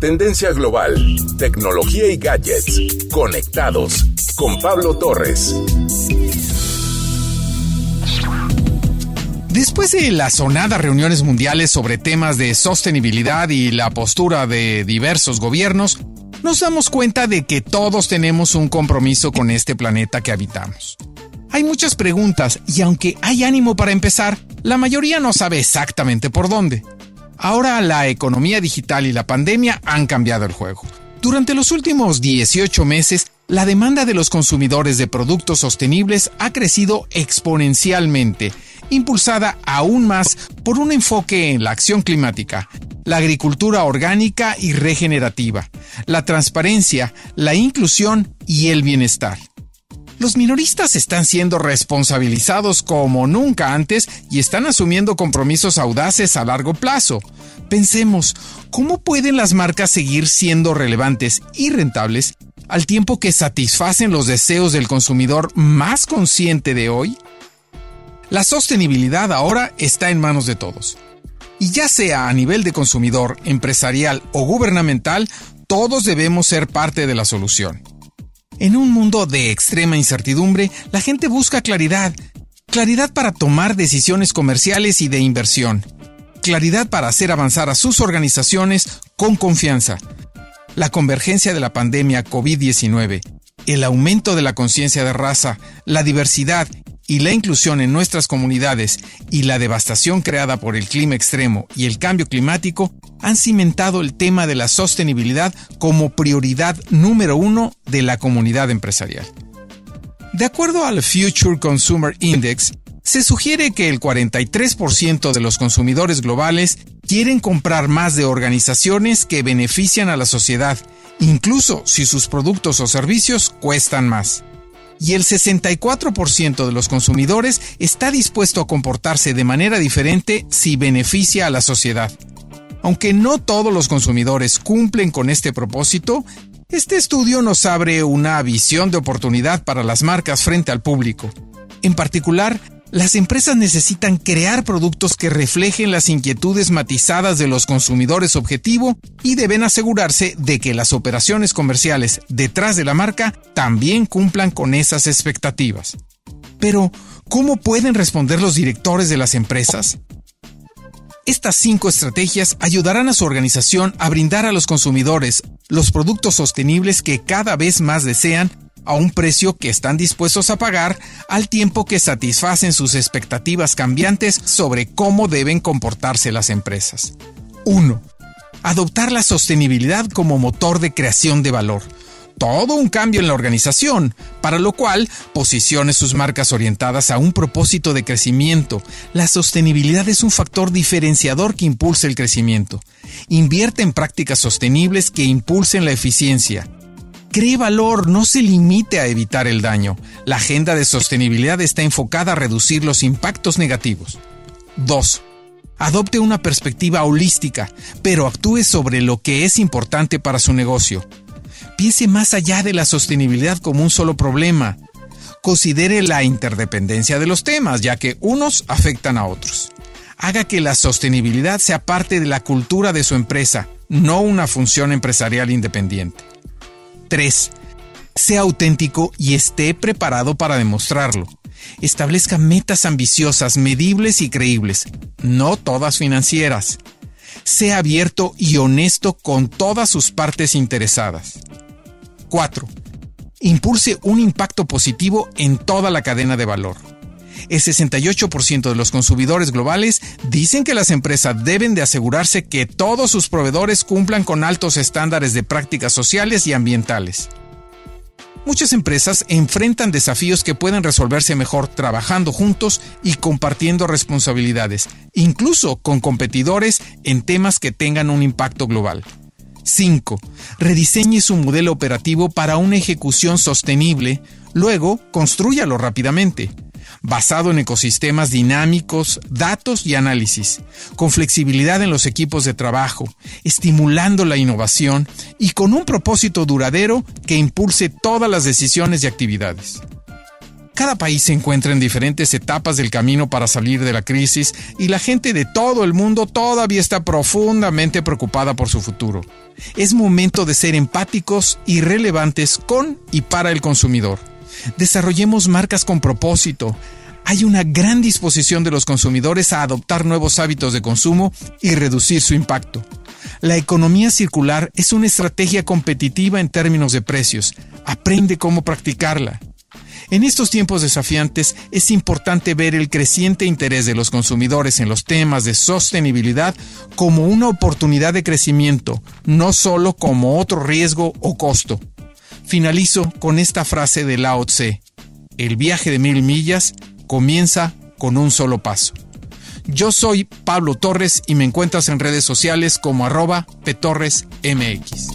Tendencia global, tecnología y gadgets. Conectados con Pablo Torres. Después de las sonadas reuniones mundiales sobre temas de sostenibilidad y la postura de diversos gobiernos, nos damos cuenta de que todos tenemos un compromiso con este planeta que habitamos. Hay muchas preguntas y aunque hay ánimo para empezar, la mayoría no sabe exactamente por dónde. Ahora la economía digital y la pandemia han cambiado el juego. Durante los últimos 18 meses, la demanda de los consumidores de productos sostenibles ha crecido exponencialmente, impulsada aún más por un enfoque en la acción climática, la agricultura orgánica y regenerativa, la transparencia, la inclusión y el bienestar. Los minoristas están siendo responsabilizados como nunca antes y están asumiendo compromisos audaces a largo plazo. Pensemos, ¿cómo pueden las marcas seguir siendo relevantes y rentables al tiempo que satisfacen los deseos del consumidor más consciente de hoy? La sostenibilidad ahora está en manos de todos. Y ya sea a nivel de consumidor, empresarial o gubernamental, todos debemos ser parte de la solución. En un mundo de extrema incertidumbre, la gente busca claridad. Claridad para tomar decisiones comerciales y de inversión. Claridad para hacer avanzar a sus organizaciones con confianza. La convergencia de la pandemia COVID-19, el aumento de la conciencia de raza, la diversidad y la inclusión en nuestras comunidades y la devastación creada por el clima extremo y el cambio climático han cimentado el tema de la sostenibilidad como prioridad número uno de la comunidad empresarial. De acuerdo al Future Consumer Index, se sugiere que el 43% de los consumidores globales quieren comprar más de organizaciones que benefician a la sociedad, incluso si sus productos o servicios cuestan más y el 64% de los consumidores está dispuesto a comportarse de manera diferente si beneficia a la sociedad. Aunque no todos los consumidores cumplen con este propósito, este estudio nos abre una visión de oportunidad para las marcas frente al público. En particular, las empresas necesitan crear productos que reflejen las inquietudes matizadas de los consumidores objetivo y deben asegurarse de que las operaciones comerciales detrás de la marca también cumplan con esas expectativas. Pero, ¿cómo pueden responder los directores de las empresas? Estas cinco estrategias ayudarán a su organización a brindar a los consumidores los productos sostenibles que cada vez más desean a un precio que están dispuestos a pagar al tiempo que satisfacen sus expectativas cambiantes sobre cómo deben comportarse las empresas. 1. Adoptar la sostenibilidad como motor de creación de valor. Todo un cambio en la organización, para lo cual posicione sus marcas orientadas a un propósito de crecimiento. La sostenibilidad es un factor diferenciador que impulsa el crecimiento. Invierte en prácticas sostenibles que impulsen la eficiencia cree valor, no se limite a evitar el daño. La agenda de sostenibilidad está enfocada a reducir los impactos negativos. 2. Adopte una perspectiva holística, pero actúe sobre lo que es importante para su negocio. Piense más allá de la sostenibilidad como un solo problema. Considere la interdependencia de los temas, ya que unos afectan a otros. Haga que la sostenibilidad sea parte de la cultura de su empresa, no una función empresarial independiente. 3. Sea auténtico y esté preparado para demostrarlo. Establezca metas ambiciosas, medibles y creíbles, no todas financieras. Sea abierto y honesto con todas sus partes interesadas. 4. Impulse un impacto positivo en toda la cadena de valor. El 68% de los consumidores globales dicen que las empresas deben de asegurarse que todos sus proveedores cumplan con altos estándares de prácticas sociales y ambientales. Muchas empresas enfrentan desafíos que pueden resolverse mejor trabajando juntos y compartiendo responsabilidades, incluso con competidores en temas que tengan un impacto global. 5. Rediseñe su modelo operativo para una ejecución sostenible, luego construyalo rápidamente basado en ecosistemas dinámicos, datos y análisis, con flexibilidad en los equipos de trabajo, estimulando la innovación y con un propósito duradero que impulse todas las decisiones y actividades. Cada país se encuentra en diferentes etapas del camino para salir de la crisis y la gente de todo el mundo todavía está profundamente preocupada por su futuro. Es momento de ser empáticos y relevantes con y para el consumidor. Desarrollemos marcas con propósito. Hay una gran disposición de los consumidores a adoptar nuevos hábitos de consumo y reducir su impacto. La economía circular es una estrategia competitiva en términos de precios. Aprende cómo practicarla. En estos tiempos desafiantes es importante ver el creciente interés de los consumidores en los temas de sostenibilidad como una oportunidad de crecimiento, no solo como otro riesgo o costo. Finalizo con esta frase de Lao Tse. El viaje de mil millas comienza con un solo paso. Yo soy Pablo Torres y me encuentras en redes sociales como arroba petorresmx.